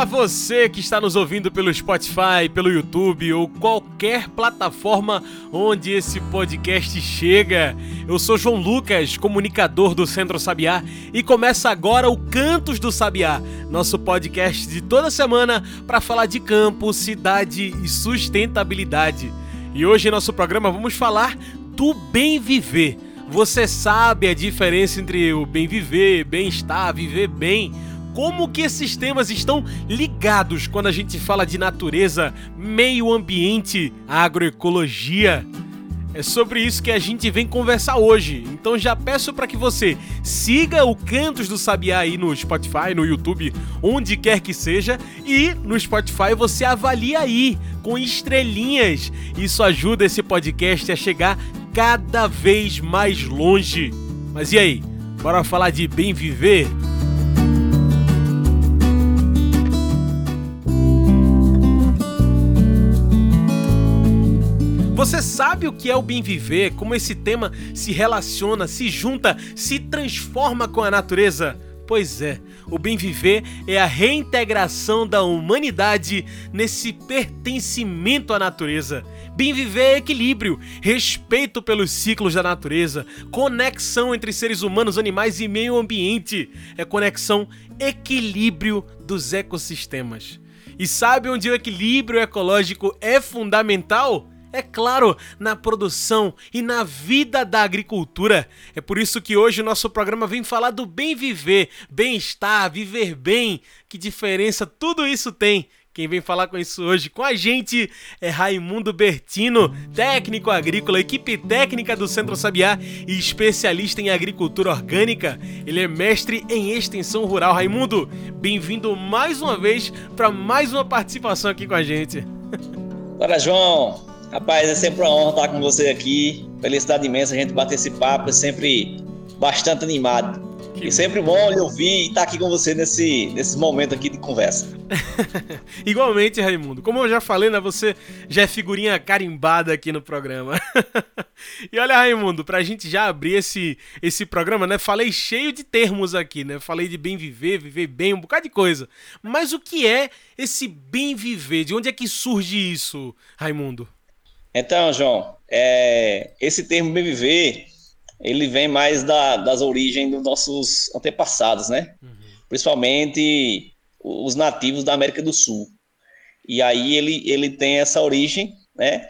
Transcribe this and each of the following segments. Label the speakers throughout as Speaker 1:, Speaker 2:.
Speaker 1: Olá você que está nos ouvindo pelo Spotify, pelo YouTube ou qualquer plataforma onde esse podcast chega. Eu sou João Lucas, comunicador do Centro Sabiá, e começa agora o Cantos do Sabiá, nosso podcast de toda semana para falar de campo, cidade e sustentabilidade. E hoje em nosso programa vamos falar do bem viver. Você sabe a diferença entre o bem viver, bem-estar, viver bem? Como que esses temas estão ligados quando a gente fala de natureza, meio ambiente, agroecologia. É sobre isso que a gente vem conversar hoje. Então já peço para que você siga o Cantos do Sabiá aí no Spotify, no YouTube, onde quer que seja, e no Spotify você avalie aí com estrelinhas. Isso ajuda esse podcast a chegar cada vez mais longe. Mas e aí? Bora falar de bem viver? Você sabe o que é o bem viver? Como esse tema se relaciona, se junta, se transforma com a natureza? Pois é, o bem viver é a reintegração da humanidade nesse pertencimento à natureza. Bem viver é equilíbrio, respeito pelos ciclos da natureza, conexão entre seres humanos, animais e meio ambiente. É conexão, equilíbrio dos ecossistemas. E sabe onde o equilíbrio ecológico é fundamental? É claro, na produção e na vida da agricultura. É por isso que hoje o nosso programa vem falar do bem viver, bem-estar, viver bem. Que diferença tudo isso tem. Quem vem falar com isso hoje com a gente é Raimundo Bertino, técnico agrícola, equipe técnica do Centro Sabiá e especialista em agricultura orgânica. Ele é mestre em extensão rural. Raimundo, bem-vindo mais uma vez para mais uma participação aqui com a gente.
Speaker 2: Bora, João. Rapaz, é sempre uma honra estar com você aqui. Felicidade imensa a gente bater esse papo, é sempre bastante animado. Que e sempre bom lhe ouvir e estar aqui com você nesse, nesse momento aqui de conversa.
Speaker 1: Igualmente, Raimundo. Como eu já falei, né, você já é figurinha carimbada aqui no programa. e olha, Raimundo, pra gente já abrir esse, esse programa, né? Falei cheio de termos aqui, né? Falei de bem viver, viver bem, um bocado de coisa. Mas o que é esse bem viver? De onde é que surge isso, Raimundo?
Speaker 2: Então, João, é, esse termo bem viver, ele vem mais da, das origens dos nossos antepassados, né? Uhum. Principalmente os nativos da América do Sul. E aí ele, ele tem essa origem, né?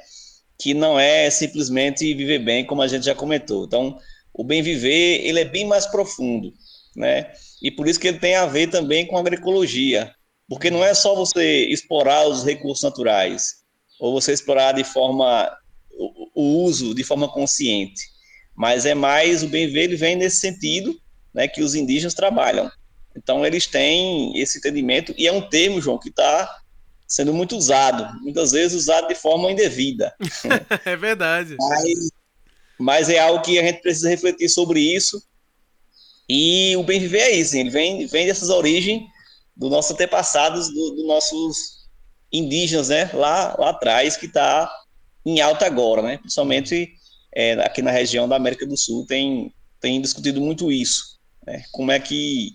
Speaker 2: Que não é simplesmente viver bem, como a gente já comentou. Então, o bem viver, ele é bem mais profundo, né? E por isso que ele tem a ver também com a agroecologia. Porque não é só você explorar os recursos naturais, ou você explorar de forma o, o uso de forma consciente. Mas é mais o bem ver vem nesse sentido, né, que os indígenas trabalham. Então eles têm esse entendimento e é um termo, João, que está sendo muito usado, muitas vezes usado de forma indevida.
Speaker 1: é verdade.
Speaker 2: Mas, mas, é algo que a gente precisa refletir sobre isso. E o bem viver é isso, ele vem, vem dessas origens dos nossos antepassados, dos do nossos indígenas, né, lá, lá atrás, que está em alta agora, né, principalmente é, aqui na região da América do Sul tem, tem discutido muito isso, né, como é que,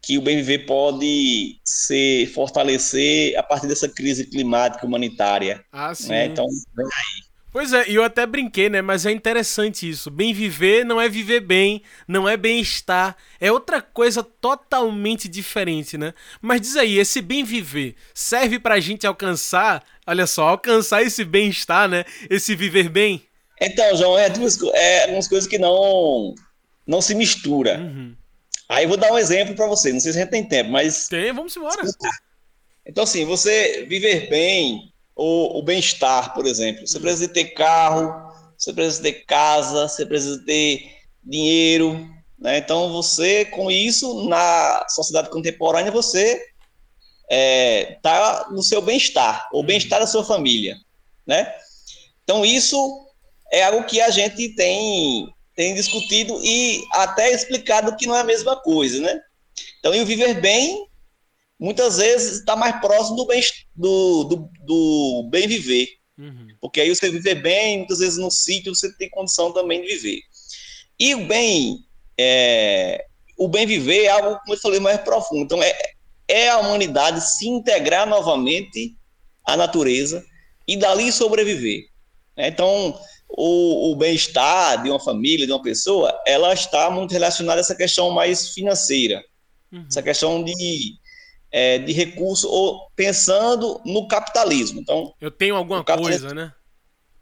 Speaker 2: que o bem viver pode se fortalecer a partir dessa crise climática humanitária.
Speaker 1: Ah. Né, então, vem aí. Pois é, e eu até brinquei, né? Mas é interessante isso. Bem viver não é viver bem, não é bem-estar, é outra coisa totalmente diferente, né? Mas diz aí, esse bem viver serve pra gente alcançar, olha só, alcançar esse bem-estar, né? Esse viver bem?
Speaker 2: Então, João, é, duas, é umas coisas que não, não se mistura. Uhum. Aí eu vou dar um exemplo para você, não sei se a gente tem tempo, mas.
Speaker 1: Tem, vamos embora.
Speaker 2: Então, assim, você viver bem o, o bem-estar, por exemplo. Você precisa ter carro, você precisa ter casa, você precisa ter dinheiro. Né? Então, você, com isso, na sociedade contemporânea, você está é, tá no seu bem-estar, o bem-estar da sua família. Né? Então, isso é algo que a gente tem tem discutido e até explicado que não é a mesma coisa, né? Então, e o viver bem, muitas vezes, está mais próximo do bem, do, do, do bem viver. Uhum. Porque aí você viver bem, muitas vezes no sítio você tem condição também de viver. E o bem, é, o bem viver é algo, como eu falei, mais profundo. Então, é, é a humanidade se integrar novamente à natureza e dali sobreviver. Né? Então, o, o bem-estar de uma família, de uma pessoa, ela está muito relacionada a essa questão mais financeira, uhum. essa questão de, é, de recurso, ou pensando no capitalismo. Então,
Speaker 1: eu tenho alguma coisa, né?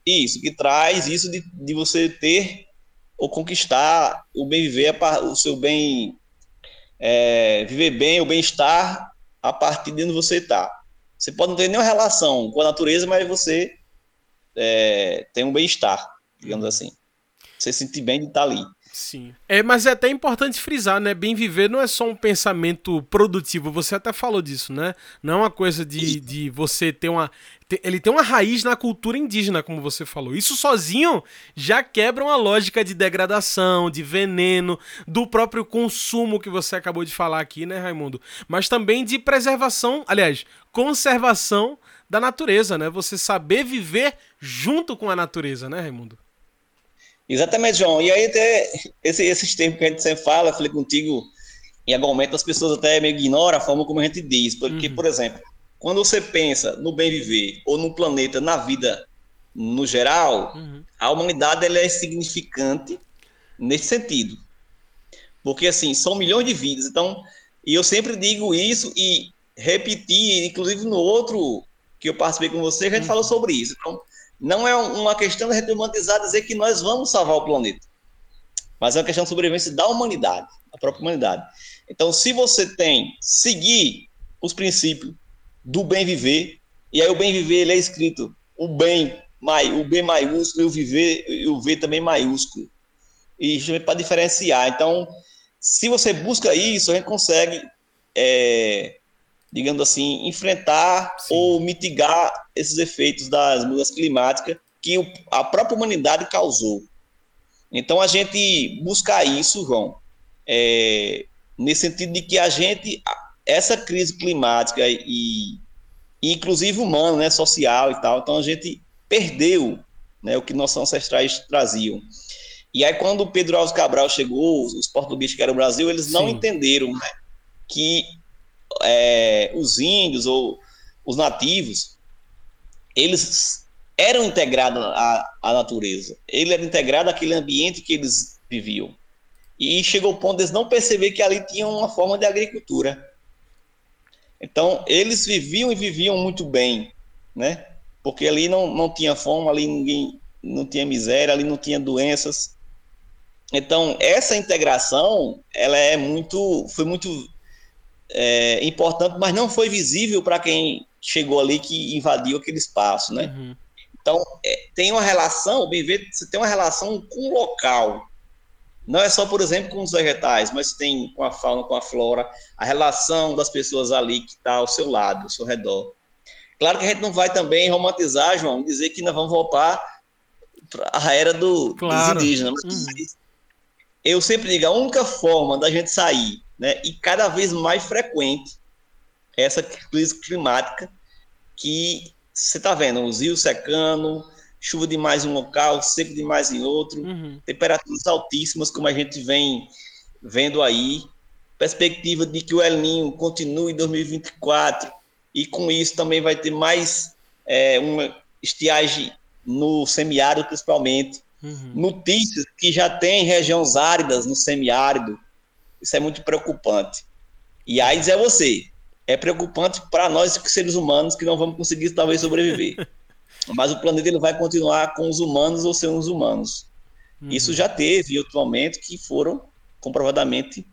Speaker 2: Isso, que traz isso de, de você ter ou conquistar o bem viver, o seu bem é, viver bem, o bem-estar a partir de onde você está. Você pode não ter nenhuma relação com a natureza, mas você é, tem um bem-estar, digamos assim. Você se sentir bem de estar ali.
Speaker 1: Sim. É, mas é até importante frisar, né? Bem viver não é só um pensamento produtivo. Você até falou disso, né? Não é uma coisa de, de você ter uma. Ele tem uma raiz na cultura indígena, como você falou. Isso sozinho já quebra uma lógica de degradação, de veneno, do próprio consumo que você acabou de falar aqui, né, Raimundo? Mas também de preservação, aliás, conservação da natureza, né? Você saber viver junto com a natureza, né, Raimundo?
Speaker 2: Exatamente, João. E aí, até esse, esses tempos que a gente sempre fala, falei contigo, em algum momento as pessoas até meio ignoram a forma como a gente diz. Porque, uhum. por exemplo, quando você pensa no bem viver ou no planeta, na vida no geral, uhum. a humanidade ela é significante nesse sentido. Porque, assim, são milhões de vidas. Então, e eu sempre digo isso e repeti, inclusive no outro que eu participei com você, a gente uhum. falou sobre isso. Então, não é uma questão de romantizar dizer que nós vamos salvar o planeta, mas é uma questão de sobrevivência da humanidade, da própria humanidade. Então, se você tem seguir os princípios do bem viver, e aí o bem viver ele é escrito o bem, o B maiúsculo e o viver e o V também maiúsculo. E para diferenciar. Então, se você busca isso, a gente consegue é, digamos assim, enfrentar Sim. ou mitigar esses efeitos das mudanças climáticas que a própria humanidade causou. Então, a gente buscar isso, João, é, nesse sentido de que a gente, essa crise climática e, e inclusive humana, né, social e tal, então a gente perdeu né, o que nossos ancestrais traziam. E aí, quando o Pedro Alves Cabral chegou, os portugueses que eram o Brasil, eles não entenderam né, que é, os índios ou os nativos, eles eram integrados à, à natureza. Ele era integrado àquele ambiente que eles viviam. E chegou o ponto de eles não perceber que ali tinha uma forma de agricultura. Então, eles viviam e viviam muito bem, né? Porque ali não, não tinha fome, ali ninguém não tinha miséria, ali não tinha doenças. Então, essa integração, ela é muito, foi muito é, importante, mas não foi visível para quem chegou ali que invadiu aquele espaço, né? Uhum. Então, é, tem uma relação, o bem você tem uma relação com o local. Não é só, por exemplo, com os vegetais, mas tem com a fauna, com a flora, a relação das pessoas ali que está ao seu lado, ao seu redor. Claro que a gente não vai também romantizar, João, dizer que nós vamos voltar para a era do, claro. dos indígenas. Mas uhum. Eu sempre digo, a única forma da gente sair né? E cada vez mais frequente essa crise climática que você está vendo, os rios secando, chuva demais em um local, seco demais em outro, uhum. temperaturas altíssimas, como a gente vem vendo aí, perspectiva de que o El Ninho continue em 2024 e com isso também vai ter mais é, uma estiagem no semiárido principalmente, uhum. notícias que já tem regiões áridas no semiárido, isso é muito preocupante. E AIDS é você. É preocupante para nós, seres humanos, que não vamos conseguir talvez sobreviver. Mas o planeta ele vai continuar com os humanos ou sem os humanos. Uhum. Isso já teve outro momento que foram comprovadamente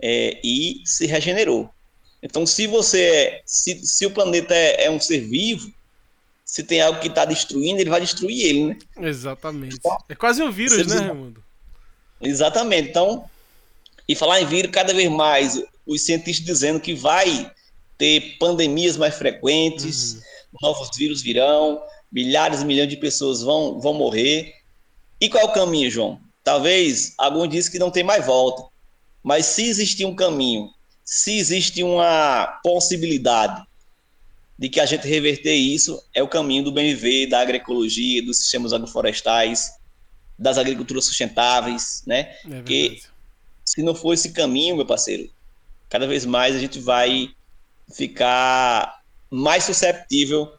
Speaker 2: é, e se regenerou. Então, se você é, se, se o planeta é, é um ser vivo, se tem algo que está destruindo, ele vai destruir ele, né?
Speaker 1: Exatamente. Então, é quase um vírus, né, Raimundo?
Speaker 2: Exatamente. Então, e falar em vírus, cada vez mais os cientistas dizendo que vai ter pandemias mais frequentes, uhum. novos vírus virão, milhares e milhões de pessoas vão, vão morrer. E qual é o caminho, João? talvez alguns dizem que não tem mais volta. Mas se existir um caminho, se existe uma possibilidade de que a gente reverter isso, é o caminho do bem viver, da agroecologia, dos sistemas agroflorestais, das agriculturas sustentáveis, né? É que se não for esse caminho, meu parceiro, cada vez mais a gente vai ficar mais susceptível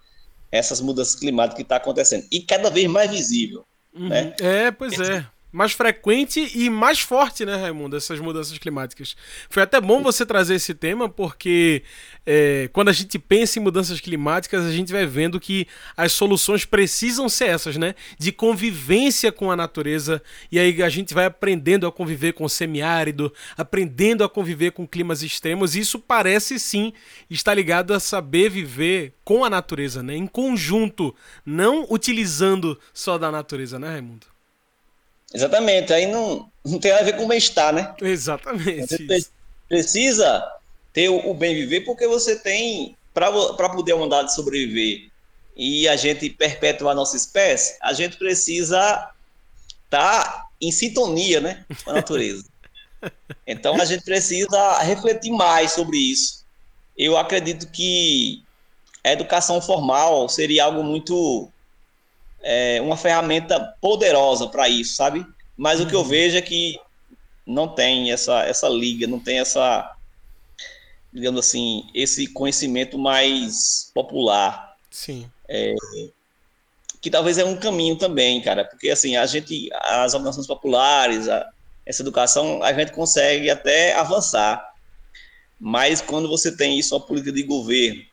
Speaker 2: a essas mudanças climáticas que estão tá acontecendo e cada vez mais visível. Uhum. Né?
Speaker 1: É, pois é mais frequente e mais forte, né, Raimundo, essas mudanças climáticas. Foi até bom você trazer esse tema, porque é, quando a gente pensa em mudanças climáticas, a gente vai vendo que as soluções precisam ser essas, né? De convivência com a natureza. E aí a gente vai aprendendo a conviver com o semiárido, aprendendo a conviver com climas extremos. E isso parece sim estar ligado a saber viver com a natureza, né? Em conjunto, não utilizando só da natureza, né, Raimundo?
Speaker 2: Exatamente, aí não, não tem nada a ver com bem-estar, né?
Speaker 1: Exatamente.
Speaker 2: Você precisa ter o, bem viver porque você tem, para poder a humanidade sobreviver e a gente perpetuar a nossa espécie, a gente precisa estar tá em sintonia né, com a natureza. Então a gente precisa refletir mais sobre isso. Eu acredito que a educação formal seria algo muito é, uma ferramenta poderosa para isso, sabe? Mas o que eu uhum. vejo é que não tem essa, essa liga, não tem essa, digamos assim, esse conhecimento mais popular.
Speaker 1: Sim.
Speaker 2: É, que talvez é um caminho também, cara, porque assim, a gente, as organizações populares, a, essa educação, a gente consegue até avançar. Mas quando você tem isso, a política de governo,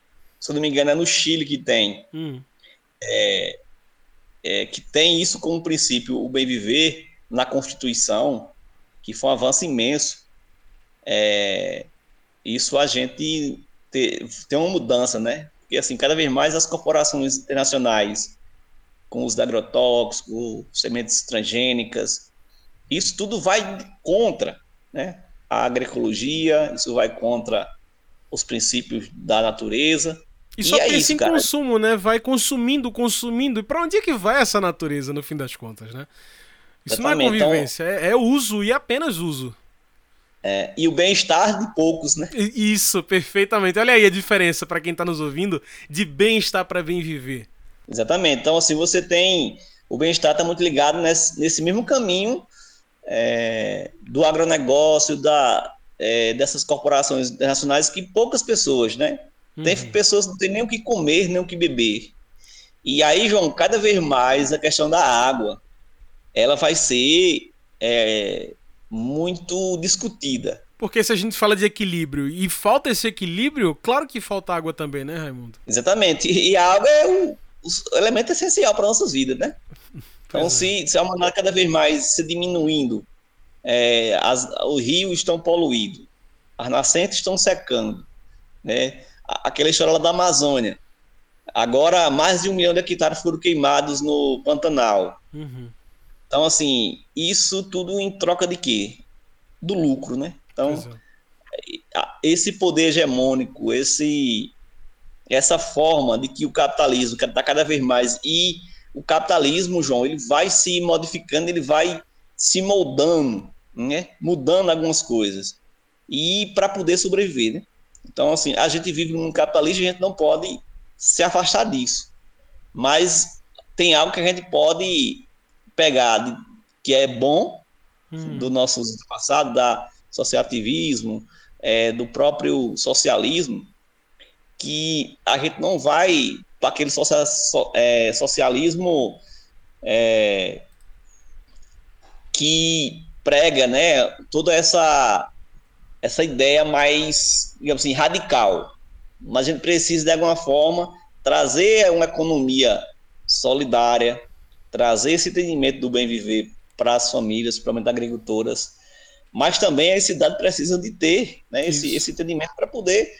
Speaker 2: se eu não me engano, é no Chile que tem. Hum. É, é, que tem isso como princípio, o bem viver na Constituição, que foi um avanço imenso. É, isso a gente te, tem uma mudança, né? Porque assim, cada vez mais as corporações internacionais, com os agrotóxicos, sementes transgênicas, isso tudo vai contra, né? A agroecologia, isso vai contra os princípios da natureza.
Speaker 1: E só e é pensa isso, em cara. consumo, né? Vai consumindo, consumindo. E pra onde é que vai essa natureza, no fim das contas, né? Isso Exatamente. não é convivência, então, é, é, uso e apenas uso.
Speaker 2: É, e o bem-estar de poucos, né?
Speaker 1: Isso, perfeitamente. Olha aí a diferença para quem tá nos ouvindo de bem-estar para bem viver.
Speaker 2: Exatamente. Então, assim, você tem. O bem-estar está muito ligado nesse, nesse mesmo caminho é, do agronegócio, da, é, dessas corporações internacionais que poucas pessoas, né? Tem uhum. pessoas que não têm nem o que comer, nem o que beber. E aí, João, cada vez mais a questão da água, ela vai ser é, muito discutida.
Speaker 1: Porque se a gente fala de equilíbrio e falta esse equilíbrio, claro que falta água também, né, Raimundo?
Speaker 2: Exatamente. E a água é o, o elemento essencial para nossas vidas, né? Então, é. se, se a humanidade cada vez mais se diminuindo, é, as, os rios estão poluídos, as nascentes estão secando, né? Aquela história lá da Amazônia. Agora, mais de um milhão de hectares foram queimados no Pantanal. Uhum. Então, assim, isso tudo em troca de quê? Do lucro, né? Então, é. esse poder hegemônico, esse, essa forma de que o capitalismo está cada vez mais. E o capitalismo, João, ele vai se modificando, ele vai se moldando, né? mudando algumas coisas. E para poder sobreviver, né? Então, assim, a gente vive num capitalismo e a gente não pode se afastar disso. Mas tem algo que a gente pode pegar de, que é bom hum. do nosso passado, da sociativismo, é, do próprio socialismo, que a gente não vai para aquele social, é, socialismo é, que prega né, toda essa essa ideia mais, digamos assim, radical. Mas a gente precisa, de alguma forma, trazer uma economia solidária, trazer esse entendimento do bem viver para as famílias, principalmente agricultoras, mas também as cidades precisam de ter né, esse, esse entendimento para poder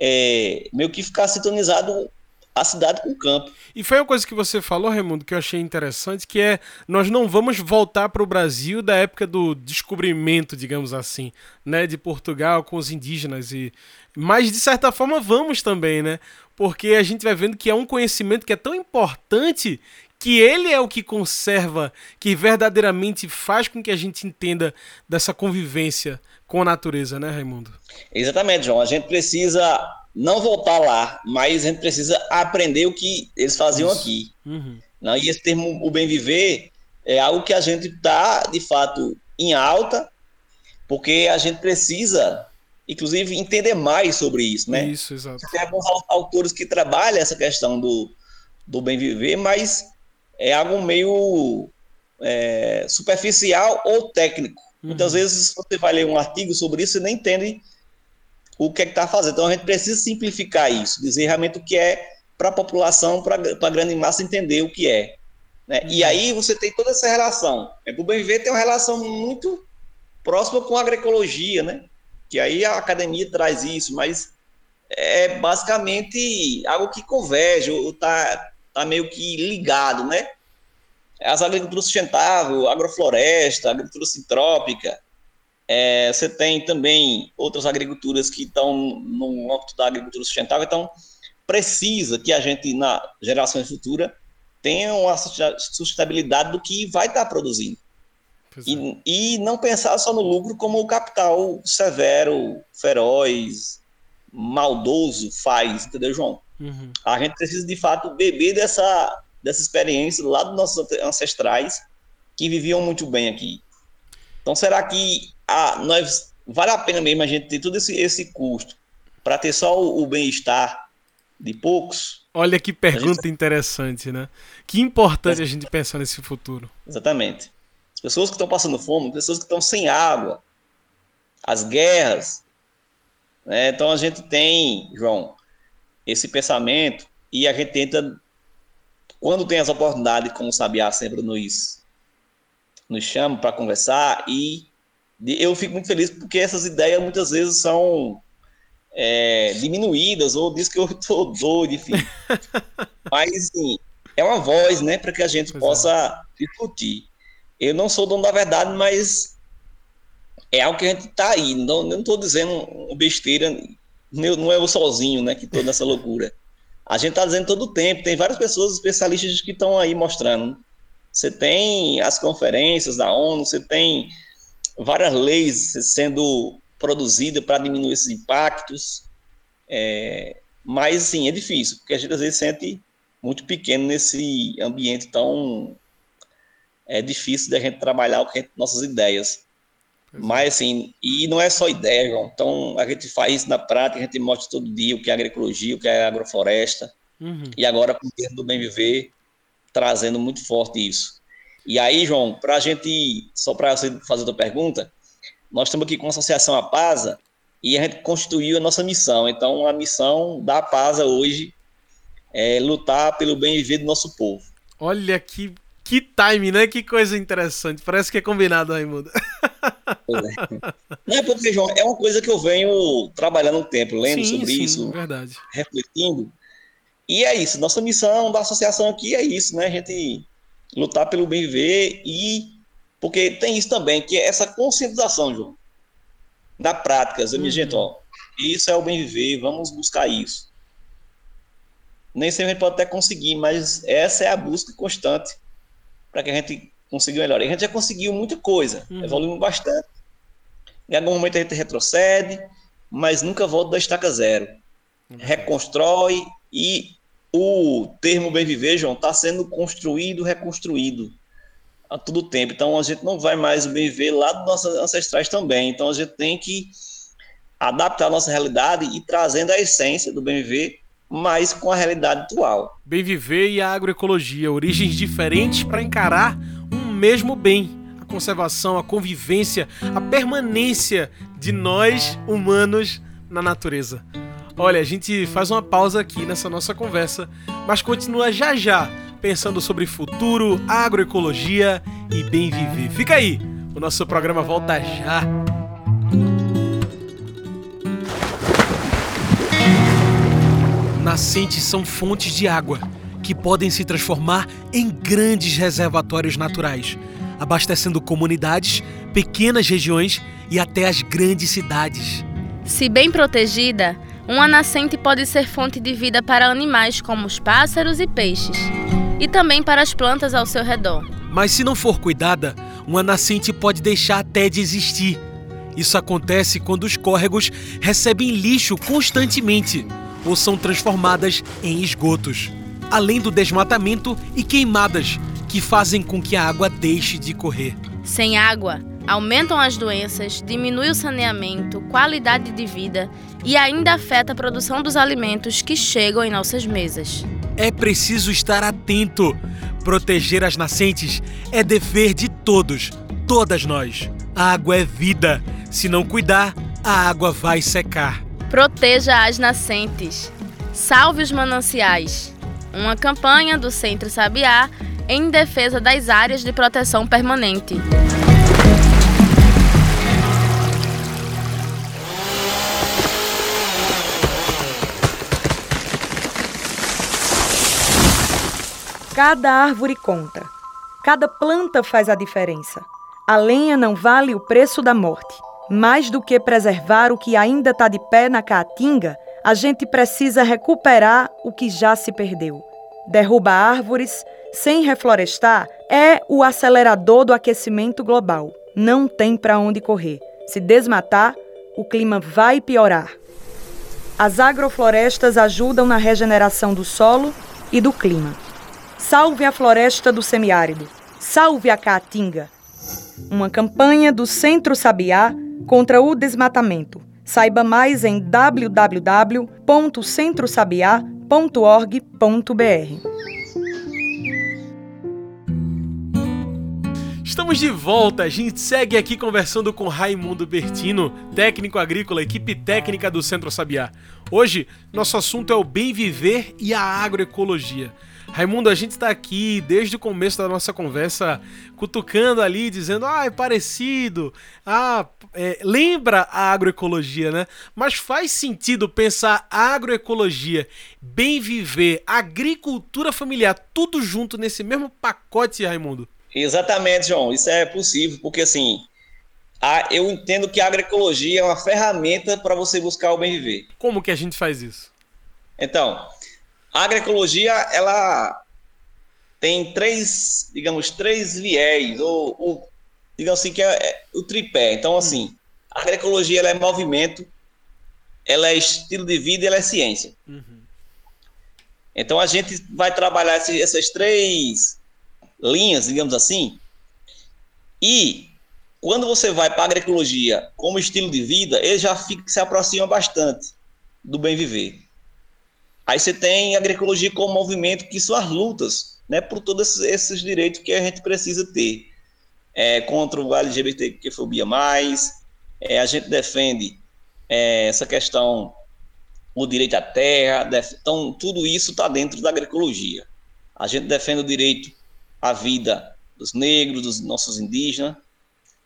Speaker 2: é, meio que ficar sintonizado a cidade com o campo.
Speaker 1: E foi uma coisa que você falou, Raimundo, que eu achei interessante, que é nós não vamos voltar para o Brasil da época do descobrimento, digamos assim, né, de Portugal com os indígenas e mas de certa forma vamos também, né? Porque a gente vai vendo que é um conhecimento que é tão importante que ele é o que conserva, que verdadeiramente faz com que a gente entenda dessa convivência com a natureza, né, Raimundo?
Speaker 2: Exatamente, João. A gente precisa não voltar lá, mas a gente precisa aprender o que eles faziam Isso. aqui. Uhum. Não, e esse termo, o bem viver, é algo que a gente está, de fato, em alta, porque a gente precisa, inclusive, entender mais sobre isso, né?
Speaker 1: Isso, exato.
Speaker 2: Tem alguns autores que trabalham essa questão do, do bem viver, mas é algo meio é, superficial ou técnico. Uhum. Muitas vezes você vai ler um artigo sobre isso e nem entende o que é que está fazendo. Então a gente precisa simplificar isso, dizer realmente o que é para a população, para a grande massa entender o que é. Né? Uhum. E aí você tem toda essa relação. É, o bem viver tem uma relação muito próxima com a agroecologia, né? Que aí a academia traz isso, mas é basicamente algo que converge, ou está tá meio que ligado, né? As agriculturas sustentável, agrofloresta, agricultura sintrópica, é, você tem também outras agriculturas que estão no âmbito da agricultura sustentável, então precisa que a gente, na geração futura, tenha uma sustentabilidade do que vai estar produzindo. E, é. e, não pensar só no lucro como o capital severo, feroz, maldoso faz, entendeu, João? Uhum. A gente precisa, de fato, beber dessa, dessa experiência lá dos nossos ancestrais que viviam muito bem aqui. Então, será que a, nós vale a pena mesmo a gente ter todo esse, esse custo para ter só o, o bem-estar de poucos?
Speaker 1: Olha que pergunta gente... interessante, né? Que importante a gente pensar nesse futuro.
Speaker 2: Exatamente. As pessoas que estão passando fome, pessoas que estão sem água, as guerras. Né? Então a gente tem, João, esse pensamento e a gente tenta, quando tem as oportunidades, como o Sabiá sempre nos, nos chama para conversar, e eu fico muito feliz porque essas ideias muitas vezes são é, diminuídas ou diz que eu estou doido, enfim. Mas, assim, é uma voz, né, para que a gente pois possa é. discutir. Eu não sou dono da verdade, mas é algo que a gente está aí. Não estou dizendo besteira não é eu sozinho, né, que estou nessa loucura. A gente está dizendo todo o tempo, tem várias pessoas especialistas que estão aí mostrando. Você tem as conferências da ONU, você tem várias leis sendo produzidas para diminuir esses impactos, é, mas, assim, é difícil, porque a gente às vezes sente muito pequeno nesse ambiente tão é difícil da gente trabalhar com nossas ideias. Mas assim, e não é só ideia, João. Então a gente faz isso na prática, a gente mostra todo dia o que é agroecologia, o que é agrofloresta. Uhum. E agora com o termo do bem viver, trazendo muito forte isso. E aí, João, para a gente, só para você fazer a tua pergunta, nós estamos aqui com a Associação Apasa e a gente constituiu a nossa missão. Então, a missão da Apasa hoje é lutar pelo bem viver do nosso povo.
Speaker 1: Olha que, que time, né? Que coisa interessante. Parece que é combinado, Raimundo.
Speaker 2: É. Não é porque, João, é uma coisa que eu venho trabalhando um tempo, lendo sim, sobre
Speaker 1: sim,
Speaker 2: isso,
Speaker 1: verdade.
Speaker 2: refletindo. E é isso, nossa missão da associação aqui é isso, né? A gente lutar pelo bem viver e porque tem isso também, que é essa conscientização, João. Na prática, uhum. gente, ó, isso é o bem viver, vamos buscar isso. Nem sempre a gente pode até conseguir, mas essa é a busca constante para que a gente conseguiu melhor. E a gente já conseguiu muita coisa, uhum. evoluiu bastante. Em algum momento a gente retrocede, mas nunca volta da estaca zero. Uhum. Reconstrói e o termo bem viver, João, está sendo construído, reconstruído a todo tempo. Então a gente não vai mais bem viver lá dos nossos ancestrais também. Então a gente tem que adaptar a nossa realidade e trazendo a essência do bem viver, mas com a realidade atual.
Speaker 1: Bem viver e a agroecologia, origens diferentes para encarar mesmo bem, a conservação, a convivência, a permanência de nós humanos na natureza. Olha, a gente faz uma pausa aqui nessa nossa conversa, mas continua já já pensando sobre futuro, agroecologia e bem viver. Fica aí, o nosso programa volta já. Nascentes são fontes de água que podem se transformar em grandes reservatórios naturais, abastecendo comunidades, pequenas regiões e até as grandes cidades.
Speaker 3: Se bem protegida, uma nascente pode ser fonte de vida para animais como os pássaros e peixes. e também para as plantas ao seu redor.
Speaker 1: Mas se não for cuidada, uma nascente pode deixar até de existir. Isso acontece quando os córregos recebem lixo constantemente ou são transformadas em esgotos, além do desmatamento e queimadas que fazem com que a água deixe de correr.
Speaker 3: Sem água, aumentam as doenças, diminui o saneamento, qualidade de vida e ainda afeta a produção dos alimentos que chegam em nossas mesas.
Speaker 1: É preciso estar atento. Proteger as nascentes é dever de todos, todas nós. A água é vida. Se não cuidar, a água vai secar.
Speaker 3: Proteja as nascentes. Salve os mananciais. Uma campanha do Centro Sabiá em defesa das áreas de proteção permanente.
Speaker 4: Cada árvore conta. Cada planta faz a diferença. A lenha não vale o preço da morte. Mais do que preservar o que ainda está de pé na caatinga, a gente precisa recuperar o que já se perdeu. Derruba árvores sem reflorestar é o acelerador do aquecimento global. Não tem para onde correr. Se desmatar, o clima vai piorar. As agroflorestas ajudam na regeneração do solo e do clima. Salve a floresta do semiárido. Salve a caatinga. Uma campanha do Centro Sabiá contra o desmatamento. Saiba mais em www.centrosabiá.org.br.
Speaker 1: Estamos de volta, a gente segue aqui conversando com Raimundo Bertino, técnico agrícola, equipe técnica do Centro Sabiá. Hoje, nosso assunto é o bem viver e a agroecologia. Raimundo, a gente está aqui desde o começo da nossa conversa, cutucando ali, dizendo, ah, é parecido, ah, é, lembra a agroecologia, né? Mas faz sentido pensar agroecologia, bem viver, agricultura familiar, tudo junto nesse mesmo pacote, Raimundo?
Speaker 2: Exatamente, João, isso é possível, porque assim, a, eu entendo que a agroecologia é uma ferramenta para você buscar o bem viver.
Speaker 1: Como que a gente faz isso?
Speaker 2: Então, a agroecologia, ela tem três, digamos, três viés, ou, ou digamos assim, que é, é o tripé. Então, assim, a agroecologia ela é movimento, ela é estilo de vida e ela é ciência. Uhum. Então, a gente vai trabalhar essas três linhas, digamos assim, e quando você vai para a agroecologia como estilo de vida, ele já fica, se aproxima bastante do bem viver. Aí você tem a agroecologia como movimento que são as lutas né, por todos esses, direitos que a gente precisa ter. É, contra o LGBTQ-fobia+, é, a gente defende é, essa questão, o direito à terra, def... então tudo isso está dentro da agroecologia. A gente defende o direito à vida dos negros, dos nossos indígenas,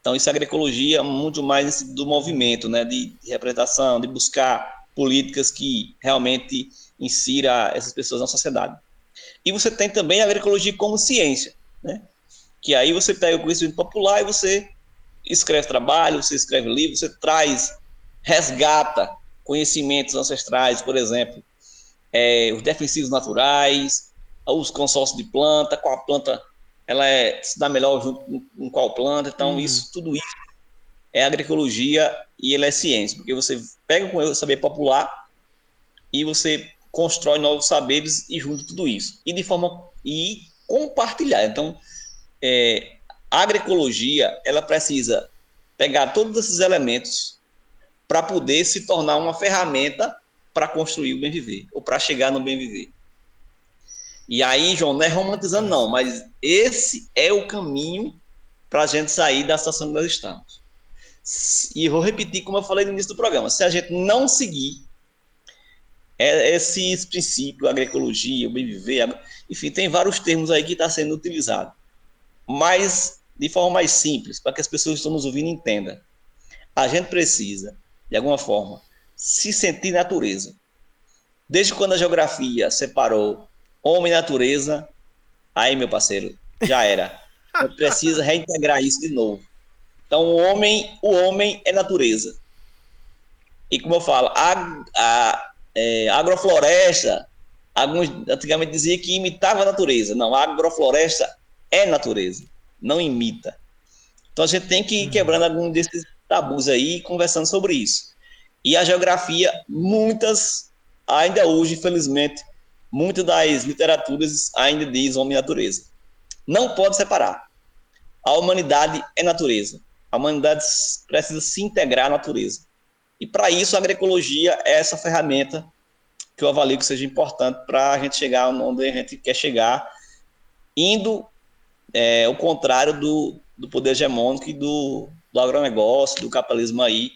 Speaker 2: então isso é agroecologia muito mais do movimento, né, de, de representação, de buscar políticas que realmente insira essas pessoas na sociedade. E você tem também a agroecologia como ciência, né? que aí você pega o conhecimento popular e você escreve trabalho, você escreve livro, você traz, resgata conhecimentos ancestrais, por exemplo, é, os defensivos naturais, os consórcios de planta, qual planta ela é, se dá melhor junto com qual planta, então uhum. isso, tudo isso é agroecologia e ele é ciência, porque você pega o saber popular e você constrói novos saberes e junta tudo isso. E de forma e compartilhar. Então, é, a agroecologia, ela precisa pegar todos esses elementos para poder se tornar uma ferramenta para construir o bem viver, ou para chegar no bem viver. E aí, João, não é romantizando, não, mas esse é o caminho para a gente sair da situação que nós estamos. E vou repetir como eu falei no início do programa: se a gente não seguir é, esses princípios, agroecologia, o bem viver, enfim, tem vários termos aí que está sendo utilizado. Mas, de forma mais simples, para que as pessoas que estão nos ouvindo entendam, a gente precisa, de alguma forma, se sentir natureza. Desde quando a geografia separou homem e natureza, aí, meu parceiro, já era. Precisa reintegrar isso de novo. Então, o homem, o homem é natureza. E como eu falo, a, a, é, agrofloresta alguns antigamente diziam que imitava a natureza. Não, a agrofloresta é natureza, não imita. Então a gente tem que ir uhum. quebrando algum desses tabus aí, conversando sobre isso. E a geografia, muitas, ainda hoje, infelizmente, muitas das literaturas ainda diz homem e natureza. Não pode separar. A humanidade é natureza. A humanidade precisa se integrar à natureza. E para isso a agroecologia é essa ferramenta que eu avalio que seja importante para a gente chegar onde a gente quer chegar, indo é, o contrário do, do poder hegemônico e do, do agronegócio, do capitalismo aí,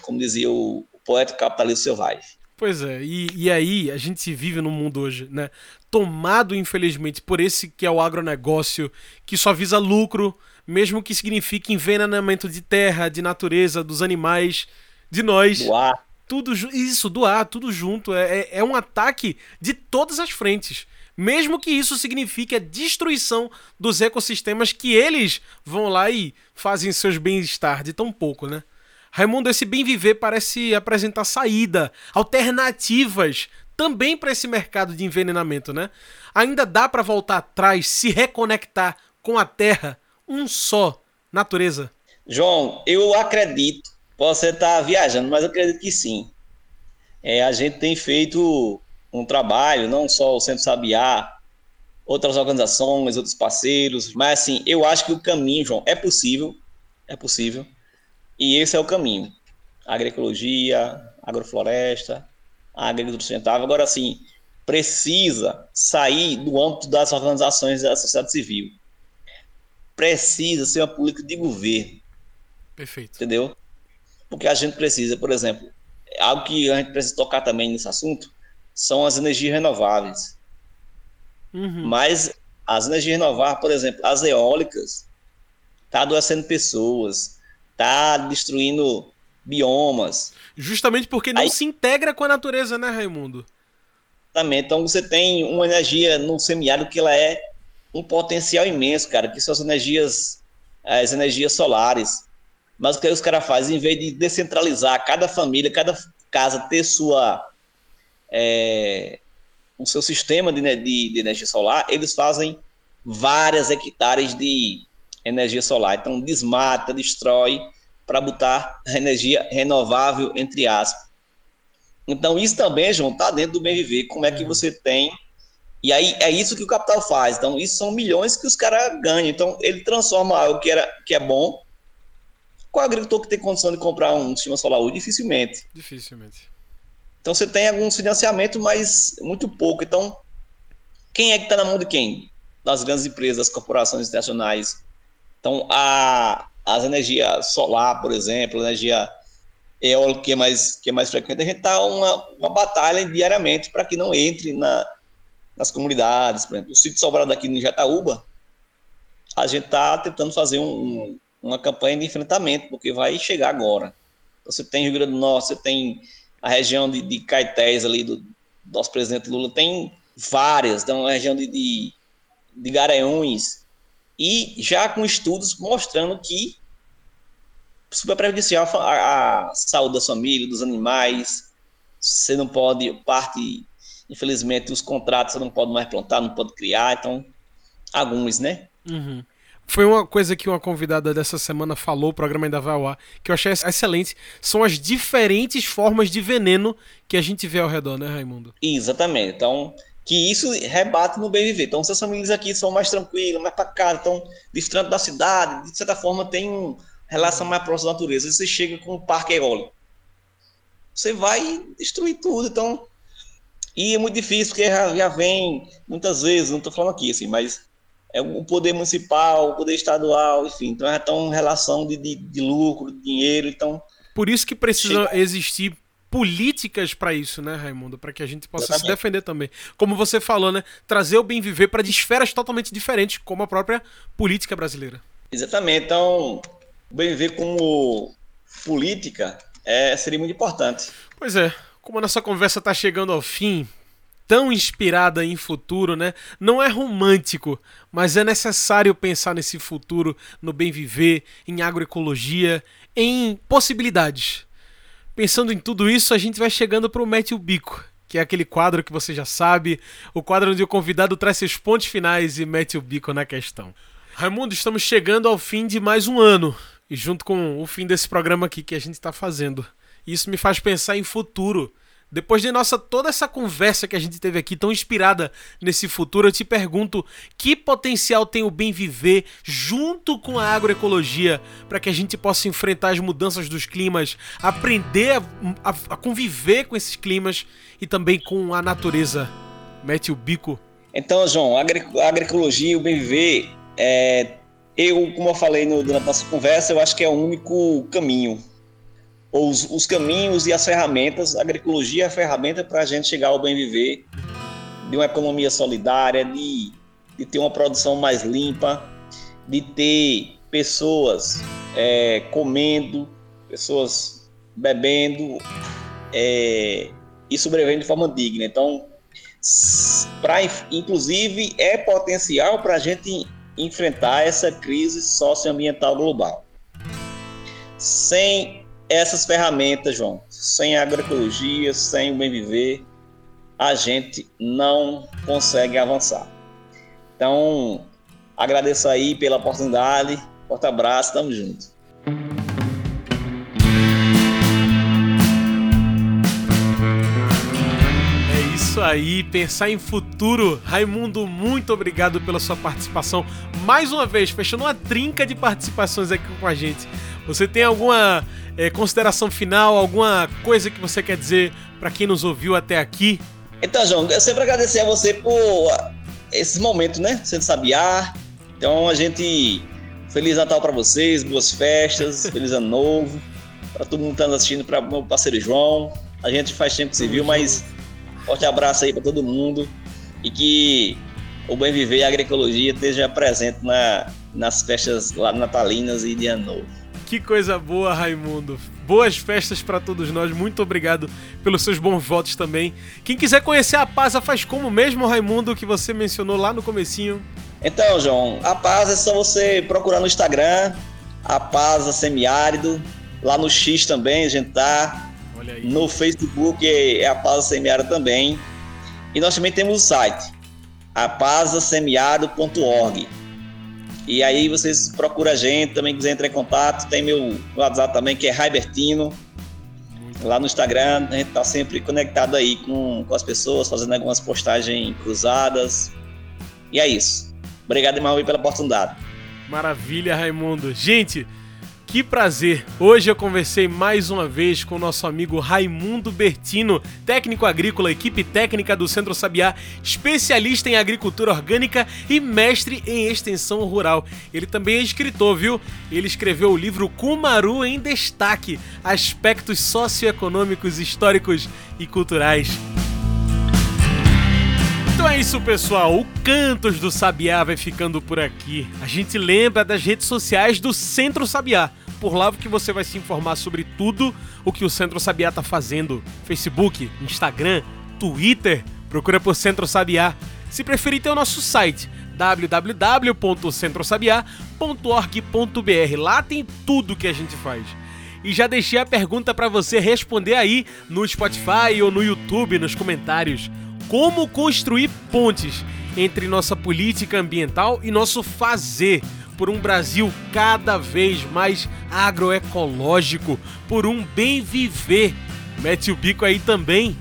Speaker 2: como dizia o, o poeta capitalismo selvagem.
Speaker 1: Pois é, e, e aí a gente vive num mundo hoje, né? Tomado, infelizmente, por esse que é o agronegócio, que só visa lucro, mesmo que signifique envenenamento de terra, de natureza, dos animais, de nós.
Speaker 2: Do ar.
Speaker 1: Tudo isso, do ar, tudo junto. É, é, é um ataque de todas as frentes mesmo que isso signifique a destruição dos ecossistemas que eles vão lá e fazem seus bem-estar de tão pouco, né? Raimundo, esse bem viver parece apresentar saída, alternativas também para esse mercado de envenenamento, né? Ainda dá para voltar atrás, se reconectar com a terra, um só, natureza.
Speaker 2: João, eu acredito, posso estar viajando, mas eu acredito que sim. É, a gente tem feito um trabalho, não só o Centro Sabiá, outras organizações, outros parceiros, mas assim, eu acho que o caminho, João, é possível, é possível, e esse é o caminho. Agroecologia, agrofloresta, agricultura sustentável. Agora, assim, precisa sair do âmbito das organizações da sociedade civil. Precisa ser uma política de governo.
Speaker 1: Perfeito.
Speaker 2: Entendeu? Porque a gente precisa, por exemplo, algo que a gente precisa tocar também nesse assunto, são as energias renováveis. Uhum. Mas as energias renováveis, por exemplo, as eólicas, tá adoecendo pessoas, tá destruindo biomas.
Speaker 1: Justamente porque não Aí, se integra com a natureza, né, Raimundo?
Speaker 2: Exatamente. Então você tem uma energia no semiárido que ela é um potencial imenso, cara, que são as energias, as energias solares. Mas o que os caras fazem, em vez de descentralizar cada família, cada casa ter sua é, o seu sistema de, de, de, energia solar, eles fazem várias hectares de energia solar. Então, desmata, destrói, para botar energia renovável, entre aspas. Então, isso também, João, está dentro do bem viver. Como é que uhum. você tem. E aí é isso que o capital faz. Então, isso são milhões que os caras ganham. Então, ele transforma algo que, era, que é bom. Qual agricultor que tem condição de comprar um sistema solar hoje? Dificilmente.
Speaker 1: Dificilmente.
Speaker 2: Então você tem alguns financiamentos, mas muito pouco. Então, quem é que está na mão de quem? Das grandes empresas, das corporações internacionais. Então, a, as energias solar, por exemplo, energia eólica, que é mais, que é mais frequente, a gente está uma, uma batalha diariamente para que não entre na, nas comunidades. Por exemplo, o sítio sobrado aqui no Jataúba, a gente está tentando fazer um, uma campanha de enfrentamento, porque vai chegar agora. Então, você tem Rio Grande do Norte, você tem a região de, de Caetés ali do, nosso presidente Lula tem várias, então a região de, de, de e já com estudos mostrando que super prejudicial a, a saúde da família, dos animais, você não pode, parte, infelizmente, os contratos você não pode mais plantar, não pode criar, então, alguns, né?
Speaker 1: Uhum. Foi uma coisa que uma convidada dessa semana falou, o programa ainda vai ao ar, que eu achei excelente. São as diferentes formas de veneno que a gente vê ao redor, né, Raimundo?
Speaker 2: Exatamente. Então, que isso rebate no bem viver. Então, se as famílias aqui são mais tranquilas, mais pacatas, estão distante da cidade, de certa forma tem uma relação mais próxima da natureza. Você chega com um parque eólico, você vai destruir tudo. Então, e é muito difícil, porque já, já vem muitas vezes, não estou falando aqui, assim, mas é o poder municipal, o poder estadual, enfim, então é tão relação de, de, de lucro, de dinheiro, então...
Speaker 1: Por isso que precisa chega... existir políticas para isso, né, Raimundo? Para que a gente possa Exatamente. se defender também. Como você falou, né? Trazer o bem viver para esferas totalmente diferentes, como a própria política brasileira.
Speaker 2: Exatamente. Então, o bem viver como política é, seria muito importante.
Speaker 1: Pois é. Como a nossa conversa está chegando ao fim, tão inspirada em futuro, né? Não é romântico, mas é necessário pensar nesse futuro, no bem viver, em agroecologia, em possibilidades. Pensando em tudo isso, a gente vai chegando para o Mete o Bico. que é aquele quadro que você já sabe, o quadro onde o convidado traz seus pontos finais e mete o bico na questão. Raimundo, estamos chegando ao fim de mais um ano, e junto com o fim desse programa aqui que a gente está fazendo. Isso me faz pensar em futuro. Depois de nossa toda essa conversa que a gente teve aqui tão inspirada nesse futuro, eu te pergunto que potencial tem o bem viver junto com a agroecologia para que a gente possa enfrentar as mudanças dos climas, aprender a, a, a conviver com esses climas e também com a natureza. Mete o bico.
Speaker 2: Então, João, a agroecologia e o bem viver, é, eu, como eu falei no, na nossa conversa, eu acho que é o único caminho os, os caminhos e as ferramentas. A agroecologia é a ferramenta para a gente chegar ao bem viver, de uma economia solidária, de, de ter uma produção mais limpa, de ter pessoas é, comendo, pessoas bebendo é, e sobrevivendo de forma digna. Então, pra, inclusive, é potencial para a gente enfrentar essa crise socioambiental global. Sem essas ferramentas, João, sem agroecologia, sem o bem viver, a gente não consegue avançar. Então, agradeço aí pela oportunidade, forte abraço, tamo junto.
Speaker 1: É isso aí, pensar em futuro. Raimundo, muito obrigado pela sua participação. Mais uma vez, fechando uma trinca de participações aqui com a gente. Você tem alguma é, consideração final, alguma coisa que você quer dizer para quem nos ouviu até aqui?
Speaker 2: Então, João, eu sempre agradecer a você por esse momento, né? Sendo sabiá. Então, a gente. Feliz Natal para vocês, boas festas, feliz Ano Novo. Para todo mundo que está assistindo, para meu parceiro João. A gente faz tempo que se viu, mas forte abraço aí para todo mundo. E que o bem viver e a agroecologia esteja presente na, nas festas lá natalinas e de Ano Novo.
Speaker 1: Que coisa boa, Raimundo. Boas festas para todos nós. Muito obrigado pelos seus bons votos também. Quem quiser conhecer a Pasa faz como mesmo, Raimundo, que você mencionou lá no comecinho.
Speaker 2: Então, João, a Paz é só você procurar no Instagram, a Paz Semiárido, lá no X também a gente tá. No Facebook é a Paz Semiárido também. E nós também temos o site, apazasemiárido.org. E aí vocês procuram a gente, também quiser entrar em contato, tem meu WhatsApp também, que é Raibertino. Lá no Instagram, a gente tá sempre conectado aí com, com as pessoas, fazendo algumas postagens cruzadas. E é isso. Obrigado demais pela oportunidade.
Speaker 1: Maravilha, Raimundo. Gente, que prazer! Hoje eu conversei mais uma vez com o nosso amigo Raimundo Bertino, técnico agrícola, equipe técnica do Centro Sabiá, especialista em agricultura orgânica e mestre em extensão rural. Ele também é escritor, viu? Ele escreveu o livro Kumaru em Destaque: Aspectos Socioeconômicos, Históricos e Culturais. Então é isso, pessoal. O Cantos do Sabiá vai ficando por aqui. A gente lembra das redes sociais do Centro Sabiá. Por lá que você vai se informar sobre tudo o que o Centro Sabiá está fazendo. Facebook, Instagram, Twitter. Procura por Centro Sabiá. Se preferir, tem o nosso site www.centrosabiá.org.br. Lá tem tudo que a gente faz. E já deixei a pergunta para você responder aí no Spotify ou no YouTube nos comentários como construir pontes entre nossa política ambiental e nosso fazer por um Brasil cada vez mais agroecológico, por um bem viver. Mete o bico aí também.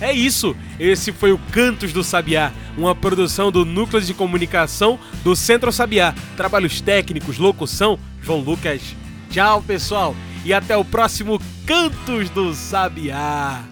Speaker 1: É isso, esse foi o Cantos do Sabiá, uma produção do Núcleo de Comunicação do Centro Sabiá. Trabalhos técnicos, locução, João Lucas. Tchau, pessoal, e até o próximo Cantos do Sabiá.